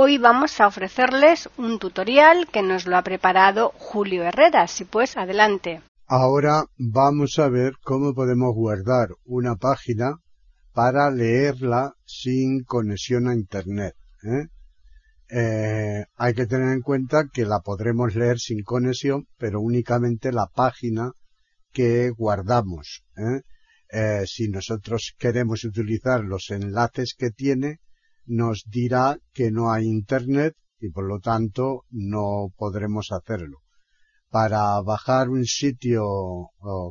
Hoy vamos a ofrecerles un tutorial que nos lo ha preparado Julio Herrera. Si pues, adelante. Ahora vamos a ver cómo podemos guardar una página para leerla sin conexión a Internet. ¿eh? eh, hay que tener en cuenta que la podremos leer sin conexión, pero únicamente la página que guardamos. ¿eh? Eh, si nosotros queremos utilizar los enlaces que tiene, nos dirá que no hay internet y por lo tanto no podremos hacerlo. Para bajar un sitio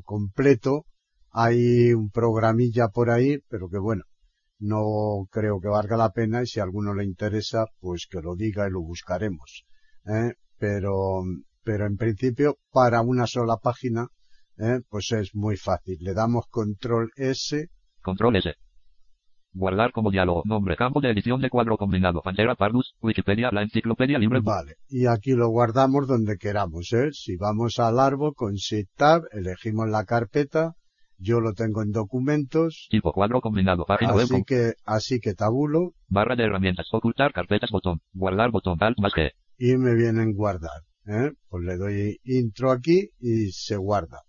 completo hay un programilla por ahí, pero que bueno, no creo que valga la pena y si a alguno le interesa, pues que lo diga y lo buscaremos. ¿eh? Pero, pero en principio, para una sola página, ¿eh? pues es muy fácil. Le damos control S. Control S. Guardar como diálogo. Nombre. Campo de edición de cuadro combinado. Pantera Pardus. Wikipedia. La enciclopedia libre. Vale. Y aquí lo guardamos donde queramos. ¿eh? Si vamos al árbol con Shift Tab, elegimos la carpeta yo lo tengo en documentos. Tipo cuadro combinado, página así web. que, así que tabulo. Barra de herramientas, ocultar carpetas, botón, guardar botón, alt más que. Y me viene en guardar, ¿eh? Pues le doy intro aquí y se guarda.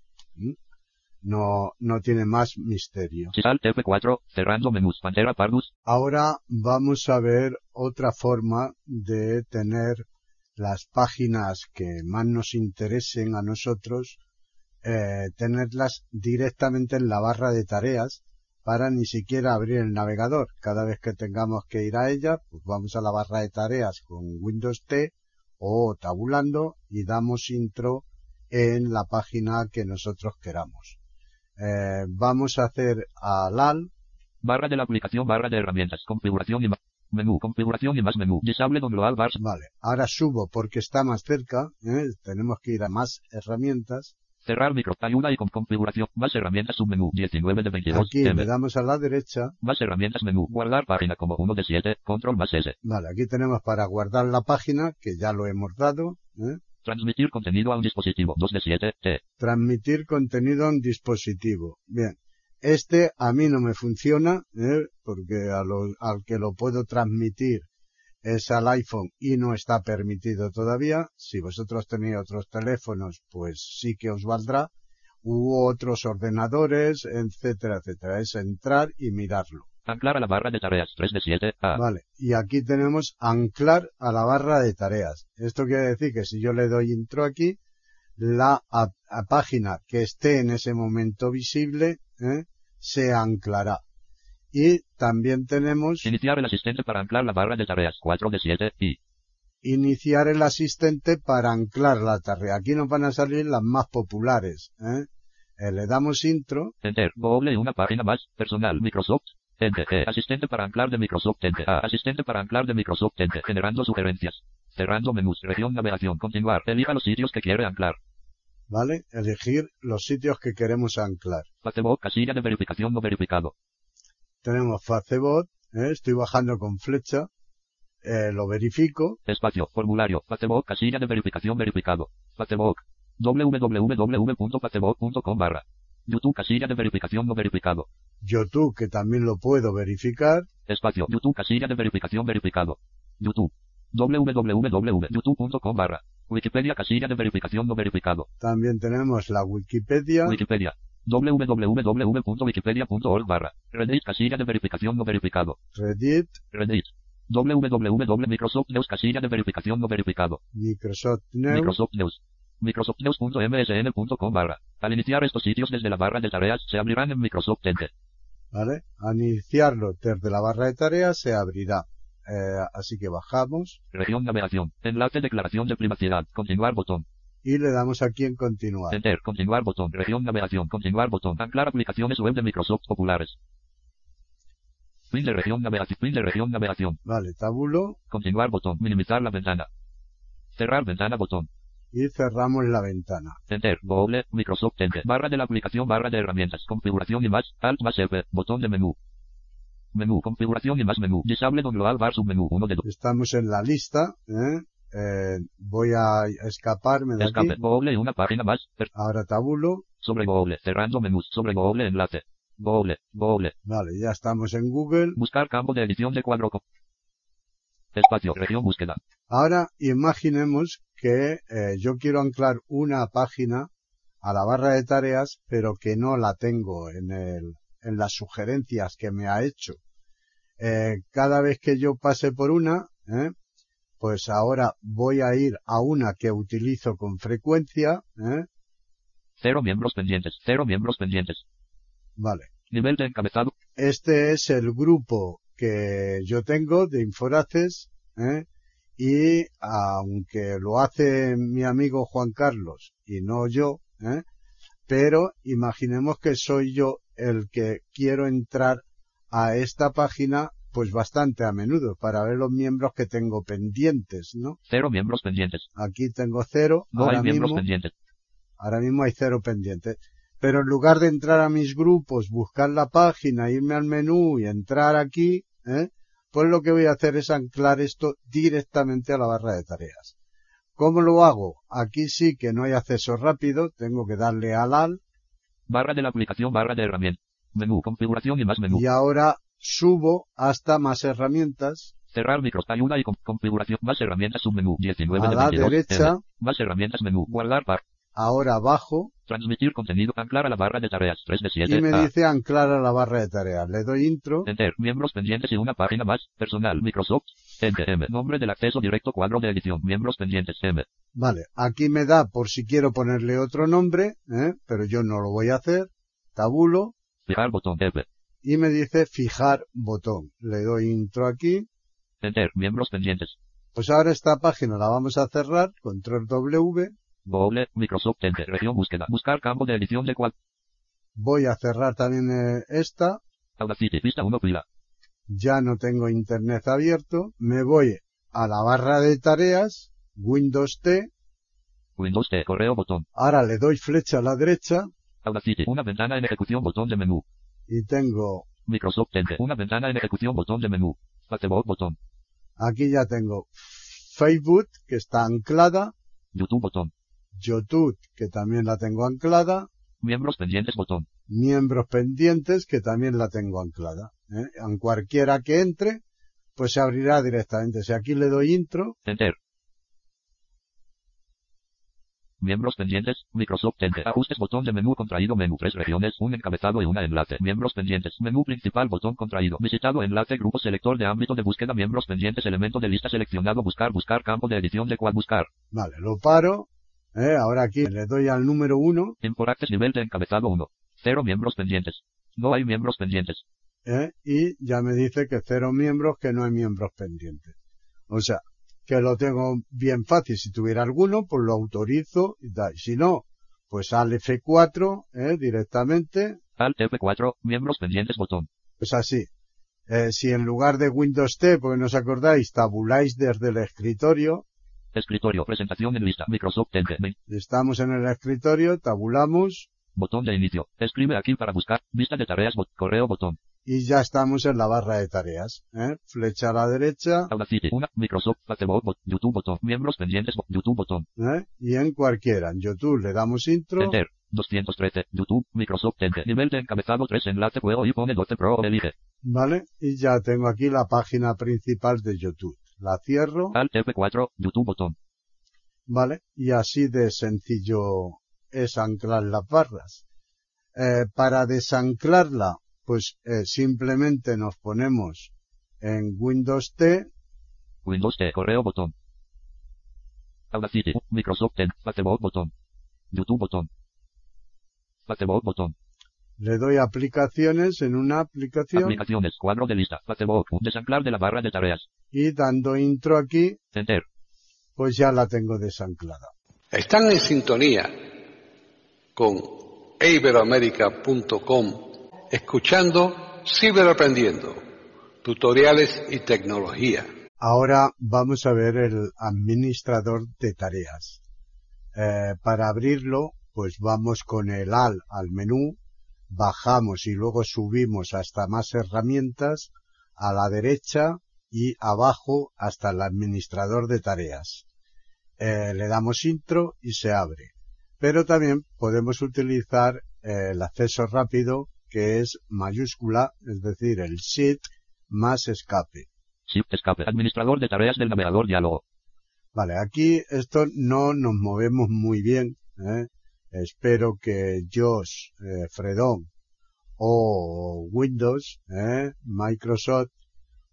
No, no tiene más misterio. Alt F4, cerrando menús, Pantera Pardus. Ahora vamos a ver otra forma de tener las páginas que más nos interesen a nosotros eh, tenerlas directamente en la barra de tareas para ni siquiera abrir el navegador. Cada vez que tengamos que ir a ella, pues vamos a la barra de tareas con Windows T o tabulando y damos intro en la página que nosotros queramos. Eh, vamos a hacer al AL. Barra de la aplicación, barra de herramientas, configuración y menú, configuración y más menú, disable global bar. Vale, ahora subo porque está más cerca, ¿eh? tenemos que ir a más herramientas Cerrar micro. Ayuda y con configuración. Más herramientas submenú. 19 de 22. Aquí le damos a la derecha. Más herramientas menú. Guardar página como 1 de 7. Control más S. Vale, aquí tenemos para guardar la página, que ya lo hemos dado. ¿eh? Transmitir contenido a un dispositivo. 2 de 7. T. Transmitir contenido a un dispositivo. Bien. Este a mí no me funciona, ¿eh? porque a al que lo puedo transmitir es al iPhone y no está permitido todavía. Si vosotros tenéis otros teléfonos, pues sí que os valdrá. U otros ordenadores, etcétera, etcétera. Es entrar y mirarlo. Anclar a la barra de tareas 3 de 7. A. Vale. Y aquí tenemos anclar a la barra de tareas. Esto quiere decir que si yo le doy intro aquí, la página que esté en ese momento visible, ¿eh? se anclará. Y también tenemos... Iniciar el asistente para anclar la barra de tareas 4 de 7 y... Iniciar el asistente para anclar la tarea. Aquí nos van a salir las más populares. ¿eh? Eh, le damos intro. Enter. Doble una página más. Personal. Microsoft. Enter. Eh, asistente para anclar de Microsoft. Enter. A. Asistente para anclar de Microsoft. Enter. Generando sugerencias. Cerrando menús. Región navegación. Continuar. Elija los sitios que quiere anclar. ¿Vale? Elegir los sitios que queremos anclar. Facebook. Casilla de verificación no verificado tenemos Facebook, ¿eh? estoy bajando con flecha, eh, lo verifico. Espacio, formulario, Facebook, casilla de verificación verificado. Facebook, www.facebook.com barra. YouTube, casilla de verificación no verificado. YouTube, que también lo puedo verificar. Espacio, YouTube, casilla de verificación verificado. YouTube, www.youtube.com barra. Wikipedia, casilla de verificación no verificado. También tenemos la Wikipedia. Wikipedia, www.wikipedia.org barra Reddit casilla de verificación no verificado. Reddit. Reddit. www.microsoft News casilla de verificación no verificado. Microsoft News. Microsoft News. microsoftnews.msn.com barra. Al iniciar estos sitios desde la barra de tareas se abrirán en Microsoft Enter. ¿Vale? Al iniciarlo desde la barra de tareas se abrirá. Eh, así que bajamos. Región navegación. Enlace declaración de privacidad. Continuar botón y le damos aquí en continuar. Enter, continuar botón, región navegación, continuar botón, anclar aplicaciones web de Microsoft populares. Fin de región navegación. Fin de región navegación. Vale, tabulo Continuar botón. Minimizar la ventana. Cerrar ventana botón. Y cerramos la ventana. Enter. Google. Microsoft Enter. Barra de la aplicación. Barra de herramientas. Configuración y más. Alt más F. Botón de menú. Menú. Configuración y más menú. Disable global bar submenú. Uno de dos. Estamos en la lista, ¿eh? Eh, voy a escaparme de Escape. aquí. Google una página más. Ahora tabulo. Sobre Google. Cerrando menús. Sobre Google enlace. Google. Google. Vale, ya estamos en Google. Buscar campo de edición de cuadro. Espacio. Región búsqueda. Ahora imaginemos que eh, yo quiero anclar una página a la barra de tareas, pero que no la tengo en el, en las sugerencias que me ha hecho. Eh, cada vez que yo pase por una, ¿eh? pues ahora voy a ir a una que utilizo con frecuencia, ¿eh? Cero miembros pendientes. Cero miembros pendientes. vale. Nivel de encabezado. Este es el grupo que yo tengo de Inforaces, ¿eh? Y aunque lo hace mi amigo Juan Carlos y no yo, ¿eh? pero imaginemos que soy yo el que quiero entrar a esta página pues bastante a menudo para ver los miembros que tengo pendientes, ¿no? Cero miembros pendientes. Aquí tengo cero, No ahora hay miembros mismo, pendientes. ahora mismo hay cero pendientes. Pero en lugar de entrar a mis grupos, buscar la página, irme al menú y entrar aquí, ¿eh? Pues lo que voy a hacer es anclar esto directamente a la barra de tareas. ¿Cómo lo hago? Aquí sí que no hay acceso rápido, tengo que darle al al Barra de la aplicación. Barra de herramientas. Menú. Configuración y más menú. y ahora subo hasta más herramientas. Cerrar micros. Ayuda y con- configuración. Más herramientas. Submenú. 19 A de la 22. derecha. M. Más herramientas. Menú. Guardar par. Ahora bajo Transmitir contenido. Anclar a la barra de tareas. 3 de 7. y me A. dice anclar a la barra de tareas. Le doy intro. Enter. Miembros pendientes y una página más. Personal. Microsoft. Enter. M. Nombre del acceso directo. Cuadro de edición. Miembros pendientes. M. Vale, aquí me da por si quiero ponerle otro nombre, ¿eh? pero yo no lo voy a hacer. Tabulo Fijar botón. F. y me dice fijar botón. Le doy intro aquí. Enter. Miembros pendientes. Pues ahora esta página la vamos a cerrar. Control W. Google. Microsoft. Enter. Región búsqueda. Buscar campo de edición de cuadro. Voy a cerrar también eh, esta. Audacity. Vista 1 pila. Ya no tengo internet abierto. Me voy a la barra de tareas. Windows T. Windows T. Correo botón. Ahora le doy flecha a la derecha Audacity. Una ventana en ejecución. Botón de menú. y tengo, Microsoft Enter. Una ventana en ejecución. Botón de menú. Facebook botón. aquí ya tengo Facebook que está anclada. YouTube botón. YouTube que también la tengo anclada. Miembros pendientes botón. miembros pendientes que también la tengo anclada. ¿eh? En cualquiera que entre, pues se abrirá directamente. Si aquí le doy intro, Enter. Miembros pendientes, Microsoft Enter. Ajustes botón de menú contraído menú. Tres regiones, un encabezado y una enlace. Miembros pendientes. Menú principal botón contraído. Visitado enlace grupo selector de ámbito de búsqueda. Miembros pendientes elemento de lista seleccionado. Buscar buscar campo de edición de cual buscar. vale, lo paro. ¿Eh? Ahora aquí le doy al número uno Imporactes nivel de encabezado 1. Cero miembros pendientes. No hay miembros pendientes. ¿eh? y ya me dice que cero miembros, que no hay miembros pendientes. O sea, que lo tengo bien fácil. Si tuviera alguno, pues lo autorizo y. Si no, pues al F4 ¿eh? directamente Alt F4, miembros pendientes botón. Pues así. Eh, si en lugar de Windows T, porque no os acordáis, tabuláis desde el escritorio, Escritorio, presentación en lista. Microsoft. Main. estamos en el escritorio, tabulamos Botón de inicio. Escribe aquí para buscar. Vista de tareas. bot- correo botón. y ya estamos en la barra de tareas. ¿eh? Flecha a la derecha Audacity. Una. Microsoft. Facebook. bot- YouTube botón. Miembros pendientes. bot- YouTube botón. ¿eh? y en cualquiera. En YouTube le damos intro Enter. 213. YouTube. Microsoft Enter. Nivel de encabezado 3 enlace juego y pone 12 Pro. Elige. ¿vale? Y ya tengo aquí la página principal de YouTube. La cierro, Alt F4. YouTube botón. ¿vale? Y así de sencillo es anclar las barras. Eh, para desanclarla, pues eh, simplemente nos ponemos en Windows T, Windows T. Correo botón. Audacity. Microsoft Enter. Facebook botón. YouTube botón. Facebook botón. le doy aplicaciones en una aplicación Aplicaciones. Cuadro de lista. Facebook. Desanclar de la barra de tareas. Y dando intro aquí, Enter. pues ya la tengo desanclada. Están en sintonía con iberoamerica.com escuchando Ciberaprendiendo, tutoriales y tecnología. Ahora vamos a ver el administrador de tareas. Eh, para abrirlo, pues vamos con el AL al menú, bajamos y luego subimos hasta más herramientas, a la derecha y abajo hasta el administrador de tareas. Eh, le damos intro y se abre. Pero también podemos utilizar eh, el acceso rápido que es mayúscula, es decir, el shift más escape. Shift escape. Administrador de tareas del navegador diálogo. Vale, aquí esto no nos movemos muy bien. ¿eh? Espero que Josh, eh, Fredón o Windows, ¿eh? Microsoft,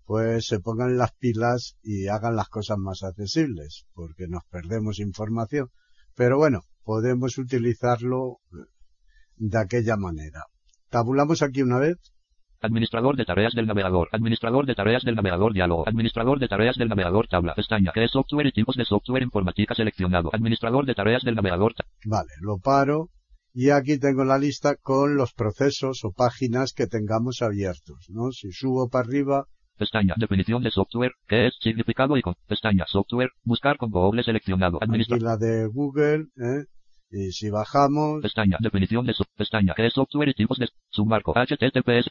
pues se pongan las pilas y hagan las cosas más accesibles, porque nos perdemos información. Pero bueno, podemos utilizarlo de aquella manera. Tabulamos aquí una vez. Administrador de tareas del navegador. Administrador de tareas del navegador diálogo. Administrador de tareas del navegador tabla. Pestaña. Que es software y tipos de software informática seleccionado. Administrador de tareas del navegador. Vale, lo paro. Y aquí tengo la lista con los procesos o páginas que tengamos abiertos, ¿no? Si subo para arriba. Pestaña. Definición de software. ¿Qué es? Significado y con. Pestaña. Software. Buscar con Google seleccionado. Administrador. Aquí la de Google, ¿eh? Y si bajamos... Pestaña, definición de su, pestaña, que es software y tipos de submarco HTTPS.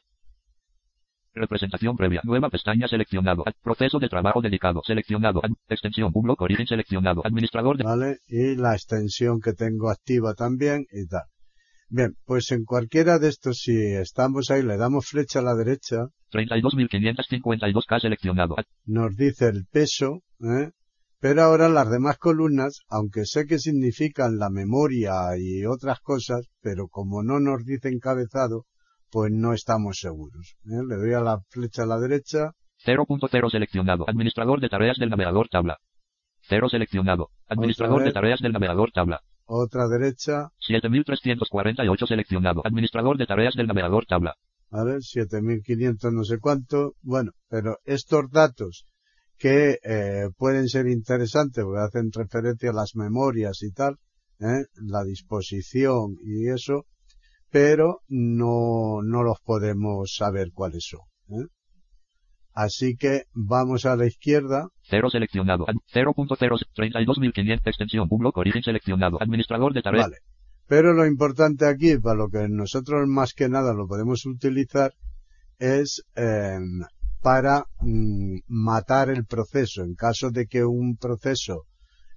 Representación previa. Nueva pestaña seleccionado. Proceso de trabajo dedicado. Seleccionado. Extensión. Un origen seleccionado. Administrador de... Vale. Y la extensión que tengo activa también y tal. Bien, pues en cualquiera de estos, si estamos ahí, le damos flecha a la derecha. 32.552K seleccionado. Nos dice el peso, ¿eh? Pero ahora las demás columnas, aunque sé que significan la memoria y otras cosas, pero como no nos dice encabezado, pues no estamos seguros. ¿eh? Le doy a la flecha a la derecha. 0.0 seleccionado. Administrador de tareas del navegador tabla. 0 seleccionado. Administrador de tareas del navegador tabla. Otra derecha. 7348 seleccionado. Administrador de tareas del navegador tabla. ¿Vale? 7500 no sé cuánto. Bueno, pero estos datos que eh, pueden ser interesantes porque hacen referencia a las memorias y tal, ¿eh? la disposición y eso, pero no, no los podemos saber cuáles son. ¿eh? Así que vamos a la izquierda. 0 seleccionado. 0.0 32.500 extensión. Un bloque origen seleccionado. Administrador de tareas. Vale. Pero lo importante aquí, para lo que nosotros más que nada lo podemos utilizar, es eh, para mm, matar el proceso. En caso de que un proceso,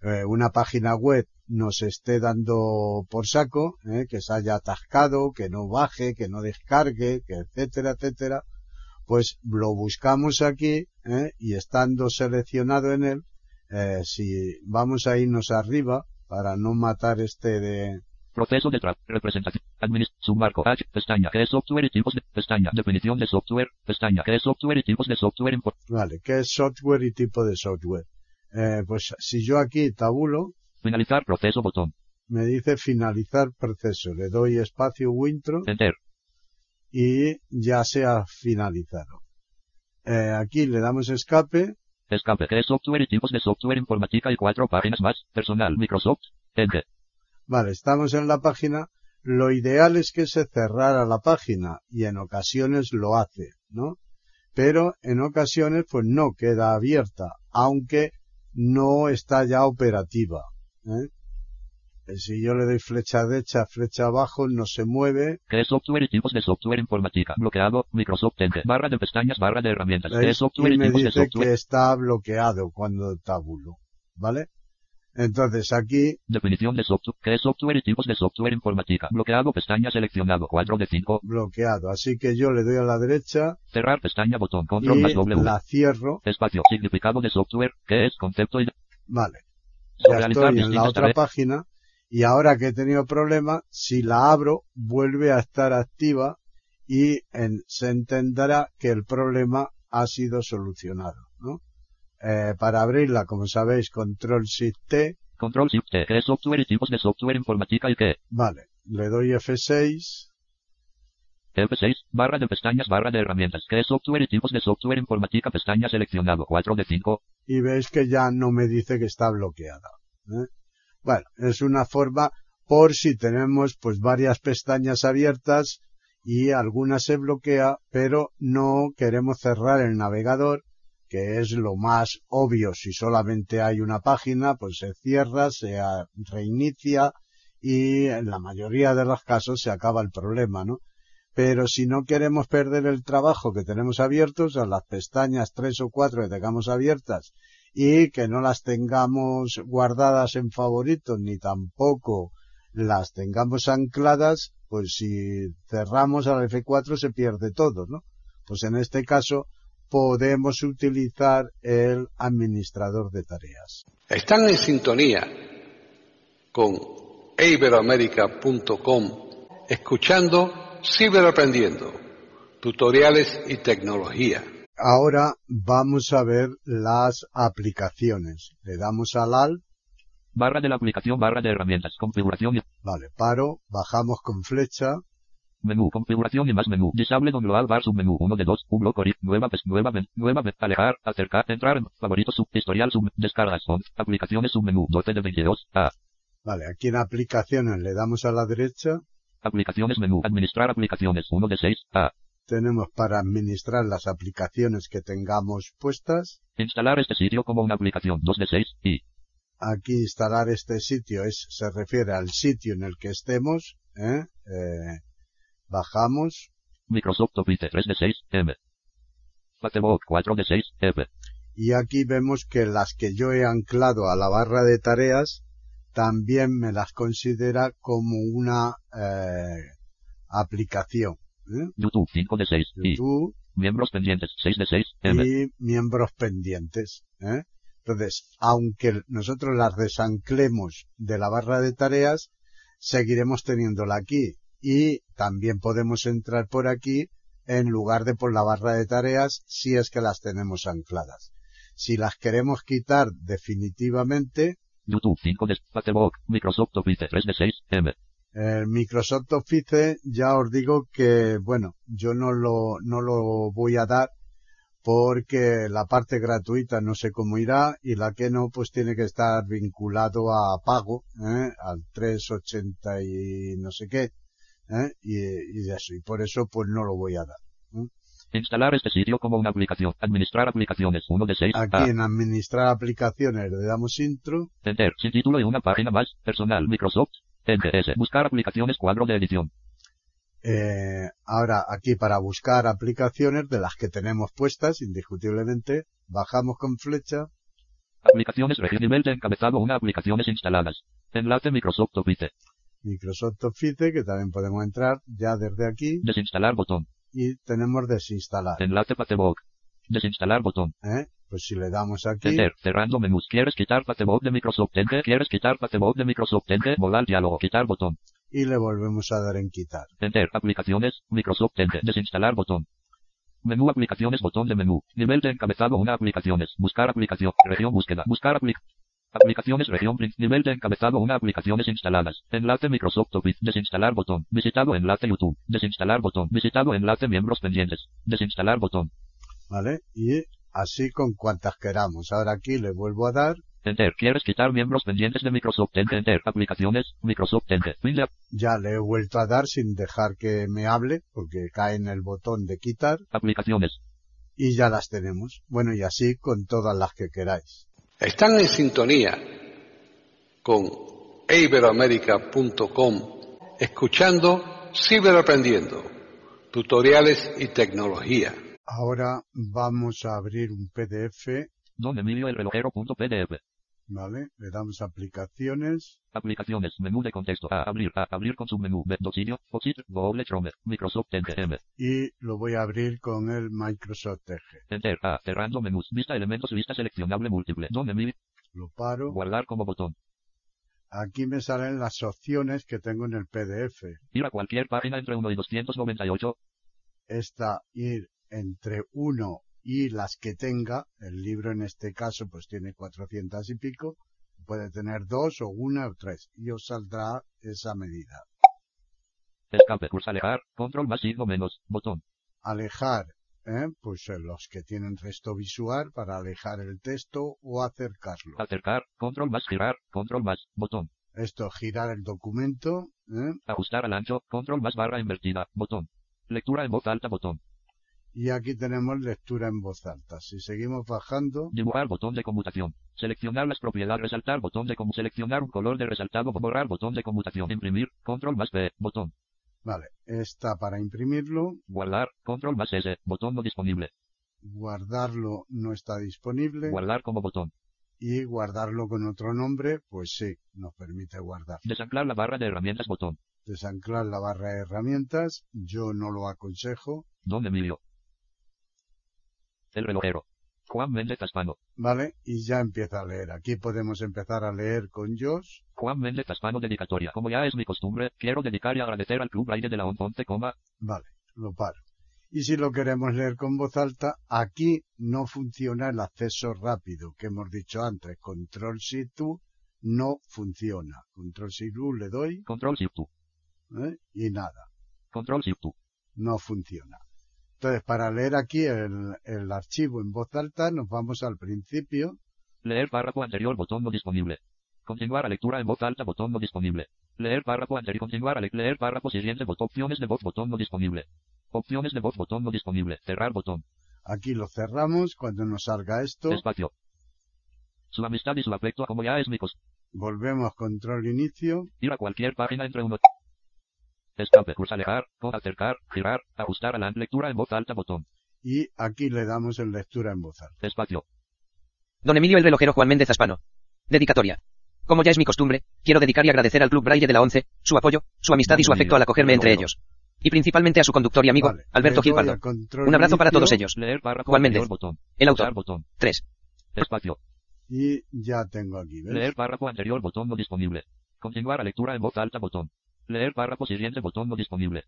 eh, una página web nos esté dando por saco, eh, que se haya atascado, que no baje, que no descargue, que etcétera, etcétera, pues lo buscamos aquí eh, y estando seleccionado en él, si vamos a irnos arriba para no matar este de, Proceso de representación. Administ submarco H. Pestaña. ¿Qué es software y tipos de pestaña? Definición de software. Pestaña. ¿Qué es software y tipos de software? Vale. ¿Qué es software y tipo de software? Eh, pues si yo aquí tabulo. Finalizar proceso botón. Me dice finalizar proceso. Le doy espacio o intro. Enter. Y ya se ha finalizado. Eh, aquí le damos escape. Escape. ¿Qué es software y tipos de software informática y cuatro páginas más? Personal. Microsoft. Enter. Vale, estamos en la página. Lo ideal es que se cerrara la página y en ocasiones lo hace, ¿no? Pero en ocasiones pues no queda abierta, aunque no está ya operativa. ¿eh? Si yo le doy flecha derecha, flecha abajo, no se mueve. ¿Qué software y tipos de software informática? Bloqueado, Microsoft Edge, barra de pestañas, barra de herramientas. ¿Qué software y, me dice que está bloqueado cuando tabulo. ¿Vale? Entonces aquí. Definición de software. ¿Qué software y tipos de software informática? Bloqueado, pestaña seleccionado. 4 de 5. Bloqueado. Así que yo le doy a la derecha. Cerrar pestaña, botón, control más W. La cierro. Espacio. Significado de software. ¿Qué es concepto y. Vale. Ya estoy en la otra página. Y ahora que he tenido problema, si la abro, vuelve a estar activa y en, se entenderá que el problema ha sido solucionado, ¿no? Eh, para abrirla, como sabéis, control shift T. Control shift T, ¿qué es software y tipos de software informática y qué? Vale, le doy F6. F6, barra de pestañas, barra de herramientas. ¿Qué es software y tipos de software informática? Pestaña seleccionado, 4 de 5. Y veis que ya no me dice que está bloqueada. ¿eh? Bueno, es una forma por si tenemos pues varias pestañas abiertas y alguna se bloquea, pero no queremos cerrar el navegador, que es lo más obvio. Si solamente hay una página, pues se cierra, se reinicia y en la mayoría de los casos se acaba el problema, ¿no? Pero si no queremos perder el trabajo que tenemos abiertos, a las pestañas tres o cuatro que tengamos abiertas y que no las tengamos guardadas en favoritos ni tampoco las tengamos ancladas, pues si cerramos al F4 se pierde todo, ¿no? Pues en este caso podemos utilizar el administrador de tareas. Están en sintonía con iberoamerica.com escuchando Ciberaprendiendo, tutoriales y tecnología. Ahora vamos a ver las aplicaciones. Le damos al AL Barra de la aplicación, barra de herramientas, configuración. Vale, paro, bajamos con flecha. Menú, configuración y más menú. Disable don global bar submenú, 1 de 2, un bloco, nueva, nueva, nueva, alejar, acercar, entrar, favoritos, sub, historial, sub, descargas, on, aplicaciones, submenú, 12 de 22, A. Vale, aquí en aplicaciones le damos a la derecha. Aplicaciones menú, administrar aplicaciones, 1 de 6, A. Tenemos para administrar las aplicaciones que tengamos puestas. Instalar este sitio como una aplicación, 2 de 6, y aquí instalar este sitio es, se refiere al sitio en el que estemos, ¿eh? Eh, bajamos. Microsoft Office 3 de 6, M. Facebook 4 de 6, F. Y aquí vemos que las que yo he anclado a la barra de tareas, también me las considera como una eh, aplicación. ¿Eh? YouTube 5 de 6, YouTube, y miembros pendientes 6 de 6, M. Y miembros pendientes. ¿eh? Entonces, aunque nosotros las desanclemos de la barra de tareas, seguiremos teniéndola aquí. Y también podemos entrar por aquí en lugar de por la barra de tareas si es que las tenemos ancladas. Si las queremos quitar definitivamente, YouTube 5 de Microsoft Office 3 de 6, M. El Microsoft Office ya os digo que, bueno, yo no lo, no lo voy a dar porque la parte gratuita no sé cómo irá y la que no pues tiene que estar vinculado a pago, ¿eh? al 380 y no sé qué, ¿eh? y, y, eso, y por eso pues no lo voy a dar. ¿eh? Instalar este sitio como una aplicación. Administrar aplicaciones. 1 de 6. Aquí en administrar aplicaciones le damos intro. Enter. Sin título y una página más. Personal. Microsoft. NGS. Buscar aplicaciones. Cuadro de edición. Eh, ahora aquí para buscar aplicaciones de las que tenemos puestas, indiscutiblemente, bajamos con flecha. Aplicaciones nivel de encabezado una aplicaciones instaladas. Enlace Microsoft Office. Microsoft Office que también podemos entrar ya desde aquí. Desinstalar botón. Y tenemos desinstalar. Enlace Patebook. Desinstalar botón. ¿Eh? Pues si le damos aquí. Enter, cerrando menús. ¿Quieres quitar Patebook de Microsoft Enter? ¿Quieres quitar Patebook de Microsoft Enter? Volar diálogo. Quitar botón y le volvemos a dar en quitar. Enter, aplicaciones, Microsoft Enter, desinstalar botón. Menú aplicaciones, botón de menú. Nivel de encabezado una aplicaciones. Buscar aplicación. Región búsqueda. Buscar aplic Aplicaciones región Nivel de encabezado una aplicaciones instaladas. Enlace Microsoft Office. Desinstalar botón. Visitado enlace YouTube. Desinstalar botón. Visitado enlace miembros pendientes. Desinstalar botón. Vale. Y así con cuantas queramos. Ahora aquí le vuelvo a dar. Enter. ¿Quieres quitar miembros pendientes de Microsoft Enter? Enter. Aplicaciones. Microsoft Enter. Ya le he vuelto a dar sin dejar que me hable, porque cae en el botón de quitar. Aplicaciones. Y ya las tenemos. Bueno, y así con todas las que queráis. Están en sintonía con iberoamerica.com escuchando Ciberaprendiendo, tutoriales y tecnología. Ahora vamos a abrir un PDF. Don Emilio el relojero.pdf. Vale, le damos aplicaciones. Aplicaciones, menú de contexto, a abrir, a abrir con submenú, dosillo, Foxit, Google Chrome, Microsoft Edge, Y lo voy a abrir con el Microsoft Edge. Enter, a, cerrando menús, vista elementos, vista seleccionable múltiple, donde mi. Lo paro. Guardar como botón. Aquí me salen las opciones que tengo en el PDF. Ir a cualquier página entre 1 y 298. Esta, ir entre 1 y las que tenga, el libro en este caso pues tiene 400 y pico, puede tener dos o una o tres y os saldrá esa medida. Escape, curso alejar, control más signo menos, botón. Alejar, ¿eh? pues eh, los que tienen resto visual para alejar el texto o acercarlo. Acercar, control más girar, control más, botón. Esto, girar el documento. ¿eh? Ajustar al ancho, control más barra invertida, botón. Lectura en voz alta botón. Y aquí tenemos lectura en voz alta. Si seguimos bajando, Dibujar botón de conmutación. Seleccionar las propiedades. Resaltar botón de como Seleccionar un color de resaltado. Borrar botón de conmutación. Imprimir. Control más B. Botón. vale, está para imprimirlo, Guardar. Control más S. Botón no disponible. guardarlo no está disponible Guardar como botón. y guardarlo con otro nombre, pues sí, nos permite guardar. Desanclar la barra de herramientas botón. Desanclar la barra de herramientas, yo no lo aconsejo, Don Emilio. El relojero. Juan Méndez Taspano. ¿vale? Y ya empieza a leer. Aquí podemos empezar a leer con Josh, Juan Méndez Taspano dedicatoria. Como ya es mi costumbre, quiero dedicar y agradecer al Club Braille de la 11, coma, Vale, lo paro. Y si lo queremos leer con voz alta, aquí no funciona el acceso rápido que hemos dicho antes. Control Shift no funciona. Control Shift U le doy Control Shift. ¿eh? y nada, Control Shift no funciona. Entonces, para leer aquí el, el archivo en voz alta, nos vamos al principio. Leer párrafo anterior botón no disponible. Continuar a lectura en voz alta botón no disponible. Leer párrafo anterior. Continuar a le- leer párrafo siguiente botón. Opciones de voz botón no disponible. Opciones de voz botón no disponible. Cerrar botón. Aquí lo cerramos cuando nos salga esto. Espacio. Su amistad y su afecto como ya es mi cos. Volvemos control inicio. Ir a cualquier página entre uno. Escape. Cursa alejar. O acercar. Girar. Ajustar a la lectura en voz alta botón. Y aquí le damos en lectura en voz alta. Espacio. Don Emilio el relojero Juan Méndez Aspano. Dedicatoria. Como ya es mi costumbre, quiero dedicar y agradecer al Club Braille de la ONCE, su apoyo, su amistad y su afecto al acogerme entre ellos. Y principalmente a su conductor y amigo, Vale, Alberto Gil Pardo. Un abrazo para todos ellos. Leer párrafo Juan Méndez. botón. El autor. botón. 3. Espacio. Y ya tengo aquí, ¿ves? Leer párrafo anterior botón no disponible. Continuar a lectura en voz alta botón. Leer párrafo siguiente botón no disponible.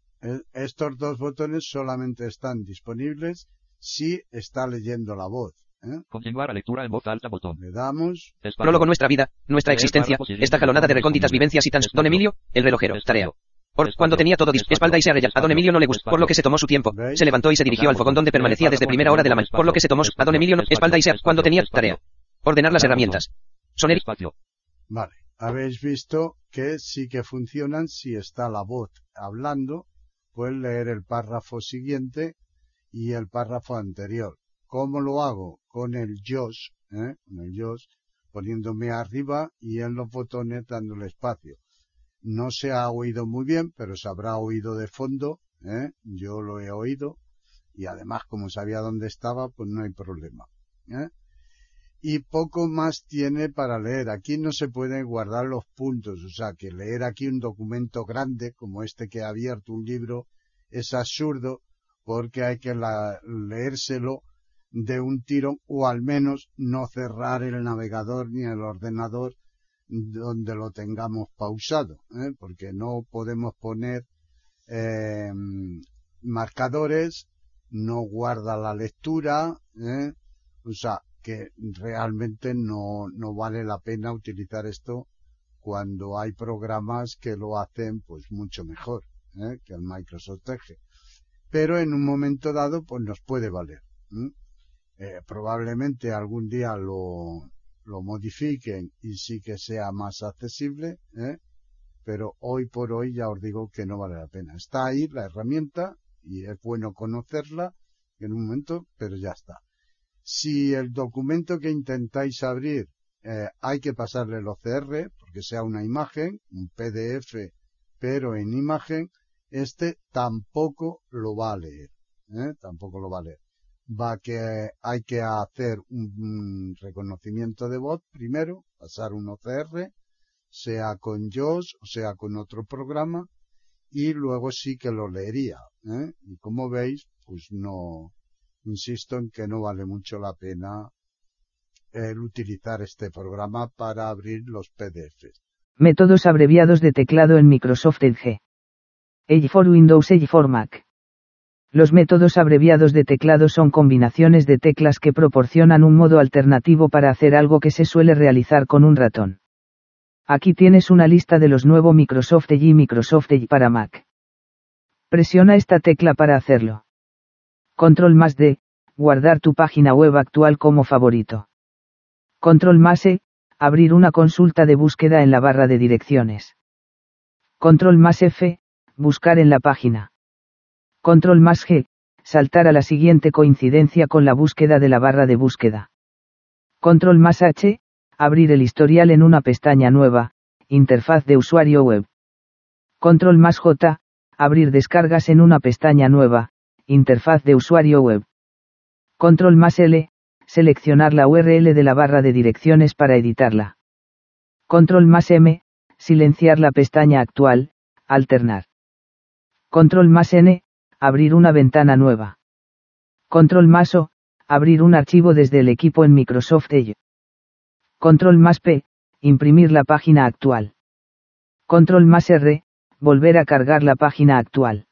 Estos dos botones solamente están disponibles si está leyendo la voz. ¿eh? Continuar a lectura en voz alta botón. Le damos, Espacio. Prólogo nuestra vida, nuestra Leer existencia, esta jalonada de recónditas vivencias y tan... Don Emilio, el relojero, tarea. Espacio. Por cuando tenía todo dis espalda y se arrella. A don Emilio no le gustó, por lo que se tomó su tiempo. ¿Veis? Se levantó y se dirigió al fogón donde permanecía desde primera hora de la mañana. Por lo que se tomó su... A don Emilio no... Espalda y se... Cuando tenía tarea. Ordenar las herramientas. Soner... Vale. Habéis visto que sí que funcionan si está la voz hablando, pues leer el párrafo siguiente y el párrafo anterior. ¿Cómo lo hago? Con el JOS, ¿eh? con el JOS, poniéndome arriba y en los botones dándole espacio. No se ha oído muy bien, pero se habrá oído de fondo, ¿eh? yo lo he oído, y además como sabía dónde estaba, pues no hay problema. ¿eh? Y poco más tiene para leer. Aquí no se pueden guardar los puntos, o sea que leer aquí un documento grande como este que ha abierto un libro es absurdo porque hay que la- leérselo de un tirón o al menos no cerrar el navegador ni el ordenador donde lo tengamos pausado, ¿eh? porque no podemos poner eh, marcadores, no guarda la lectura, ¿eh? o sea que realmente no, no vale la pena utilizar esto cuando hay programas que lo hacen pues mucho mejor ¿eh? que el Microsoft Edge. Pero en un momento dado pues nos puede valer. ¿eh? Probablemente algún día lo, lo modifiquen y sí que sea más accesible, ¿eh? pero hoy por hoy ya os digo que no vale la pena. Está ahí la herramienta y es bueno conocerla en un momento, pero ya está. Si el documento que intentáis abrir eh, hay que pasarle el OCR, porque sea una imagen, un PDF, pero en imagen, este tampoco lo va a leer. ¿eh? Tampoco lo va a leer. Va que hay que hacer un, reconocimiento de voz primero, pasar un OCR, sea con JOS o sea con otro programa, y luego sí que lo leería. ¿eh? Y como veis, pues no, insisto en que no vale mucho la pena el utilizar este programa para abrir los PDFs. Métodos abreviados de teclado en Microsoft Edge. Edge for Windows, Edge for Mac. Los métodos abreviados de teclado son combinaciones de teclas que proporcionan un modo alternativo para hacer algo que se suele realizar con un ratón. Aquí tienes una lista de los nuevos Microsoft Edge y Microsoft Edge para Mac. Presiona esta tecla para hacerlo. Control más D, guardar tu página web actual como favorito. Control más E, abrir una consulta de búsqueda en la barra de direcciones. Control más F, buscar en la página. Control más G, saltar a la siguiente coincidencia con la búsqueda de la barra de búsqueda. Control más H, abrir el historial en una pestaña nueva, interfaz de usuario web. Control más J, abrir descargas en una pestaña nueva, interfaz de usuario web. Control más L, seleccionar la URL de la barra de direcciones para editarla. Control más M, silenciar la pestaña actual, alternar. Control más N, abrir una ventana nueva. Control más O, abrir un archivo desde el equipo en Microsoft Edge. Control más P, imprimir la página actual. Control más R, volver a cargar la página actual.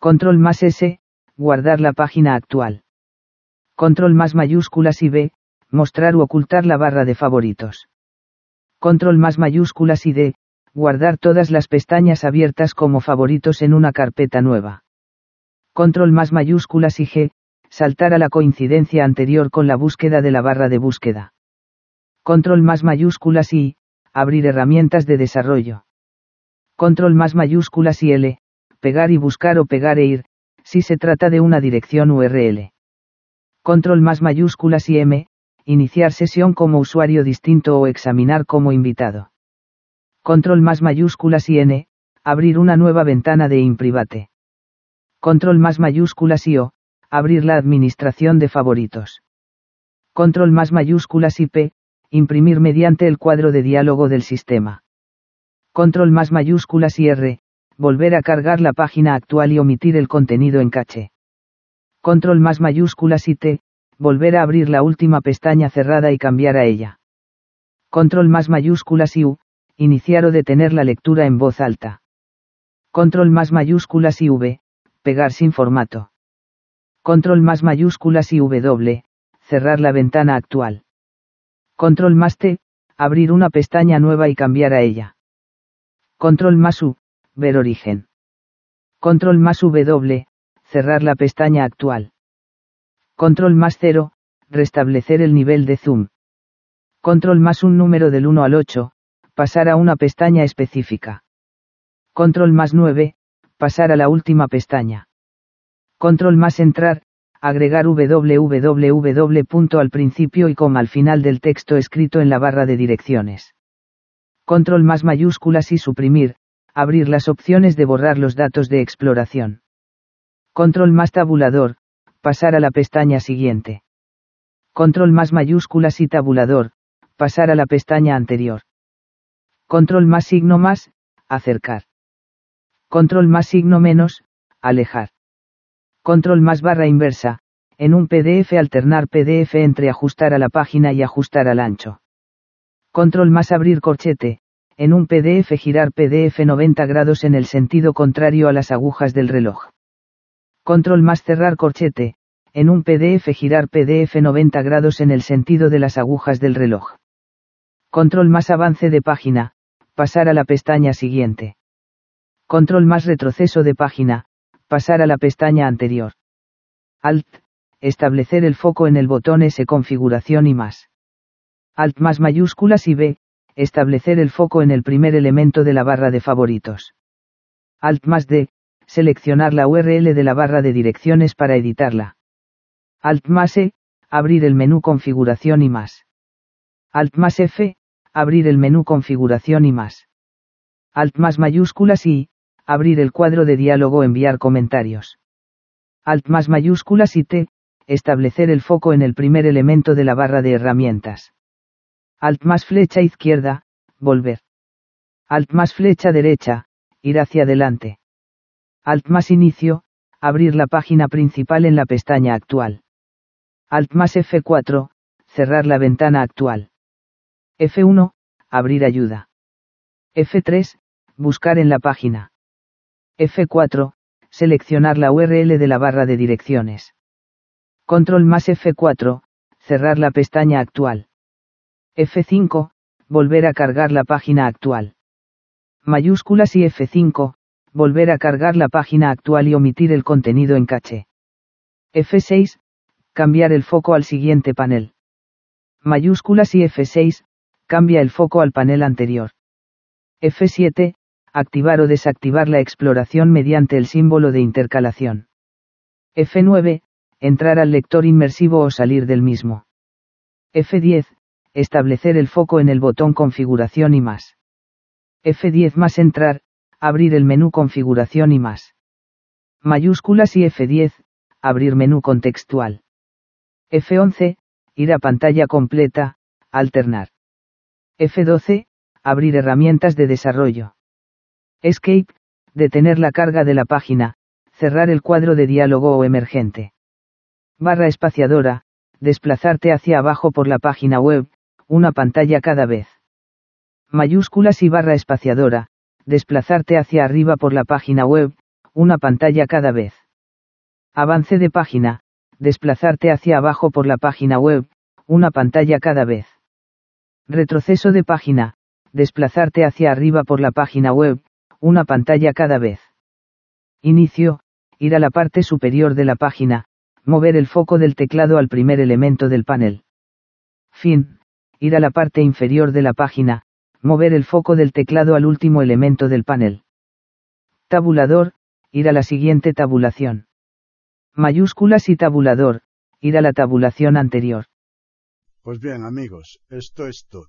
Control más S, guardar la página actual. Control más mayúsculas y B, mostrar o ocultar la barra de favoritos. Control más mayúsculas y D, guardar todas las pestañas abiertas como favoritos en una carpeta nueva. Control más mayúsculas y G, saltar a la coincidencia anterior con la búsqueda de la barra de búsqueda. Control más mayúsculas y, abrir herramientas de desarrollo. Control más mayúsculas y L, pegar y buscar o pegar e ir, si se trata de una dirección URL. Control más mayúsculas y M, iniciar sesión como usuario distinto o examinar como invitado. Control más mayúsculas y N, abrir una nueva ventana de InPrivate. Control más mayúsculas y O, abrir la administración de favoritos. Control más mayúsculas y P, imprimir mediante el cuadro de diálogo del sistema. Control más mayúsculas y R, volver a cargar la página actual y omitir el contenido en caché. Control más mayúsculas y T, volver a abrir la última pestaña cerrada y cambiar a ella. Control más mayúsculas y U, iniciar o detener la lectura en voz alta. Control más mayúsculas y V, pegar sin formato. Control más mayúsculas y W, cerrar la ventana actual. Control más T, abrir una pestaña nueva y cambiar a ella. Control más U, ver origen. Control más W, cerrar la pestaña actual. Control más 0, restablecer el nivel de zoom. Control más un número del 1 al 8, pasar a una pestaña específica. Control más 9, pasar a la última pestaña. Control más entrar, agregar www. al principio y coma al final del texto escrito en la barra de direcciones. Control más mayúsculas y suprimir, abrir las opciones de borrar los datos de exploración. Control más tabulador, pasar a la pestaña siguiente. Control más mayúsculas y tabulador, pasar a la pestaña anterior. Control más signo más, acercar. Control más signo menos, alejar. Control más barra inversa, en un PDF alternar PDF entre ajustar a la página y ajustar al ancho. Control más abrir corchete, en un PDF girar PDF 90 grados en el sentido contrario a las agujas del reloj. Control más cerrar corchete, en un PDF girar PDF 90 grados en el sentido de las agujas del reloj. Control más avance de página, pasar a la pestaña siguiente. Control más retroceso de página, pasar a la pestaña anterior. Alt, establecer el foco en el botón S configuración y más. Alt más mayúsculas y B, establecer el foco en el primer elemento de la barra de favoritos. Alt más D, seleccionar la URL de la barra de direcciones para editarla. Alt más E, abrir el menú configuración y más. Alt más F, abrir el menú configuración y más. Alt más mayúsculas y, abrir el cuadro de diálogo enviar comentarios. Alt más mayúsculas y T, establecer el foco en el primer elemento de la barra de herramientas. Alt más flecha izquierda, volver. Alt más flecha derecha, ir hacia adelante. Alt más inicio, abrir la página principal en la pestaña actual. Alt más F4, cerrar la ventana actual. F1, abrir ayuda. F3, buscar en la página. F4, seleccionar la URL de la barra de direcciones. Control más F4, cerrar la pestaña actual. F5, volver a cargar la página actual. Mayúsculas y F5, volver a cargar la página actual y omitir el contenido en caché. F6, cambiar el foco al siguiente panel. Mayúsculas y F6, cambia el foco al panel anterior. F7, activar o desactivar la exploración mediante el símbolo de intercalación. F9, entrar al lector inmersivo o salir del mismo. F10, establecer el foco en el botón configuración y más. F10 más entrar, abrir el menú configuración y más. Mayúsculas y F10, abrir menú contextual. F11, ir a pantalla completa, alternar. F12, abrir herramientas de desarrollo. Escape, detener la carga de la página, cerrar el cuadro de diálogo o emergente. Barra espaciadora, desplazarte hacia abajo por la página web, una pantalla cada vez. Mayúsculas y barra espaciadora, desplazarte hacia arriba por la página web, una pantalla cada vez. Avance de página, desplazarte hacia abajo por la página web, una pantalla cada vez. Retroceso de página, desplazarte hacia arriba por la página web, una pantalla cada vez. Inicio, ir a la parte superior de la página, mover el foco del teclado al primer elemento del panel. Fin, ir a la parte inferior de la página, mover el foco del teclado al último elemento del panel. Tabulador, ir a la siguiente tabulación. Mayúsculas y tabulador, ir a la tabulación anterior. Pues bien, amigos, esto es todo.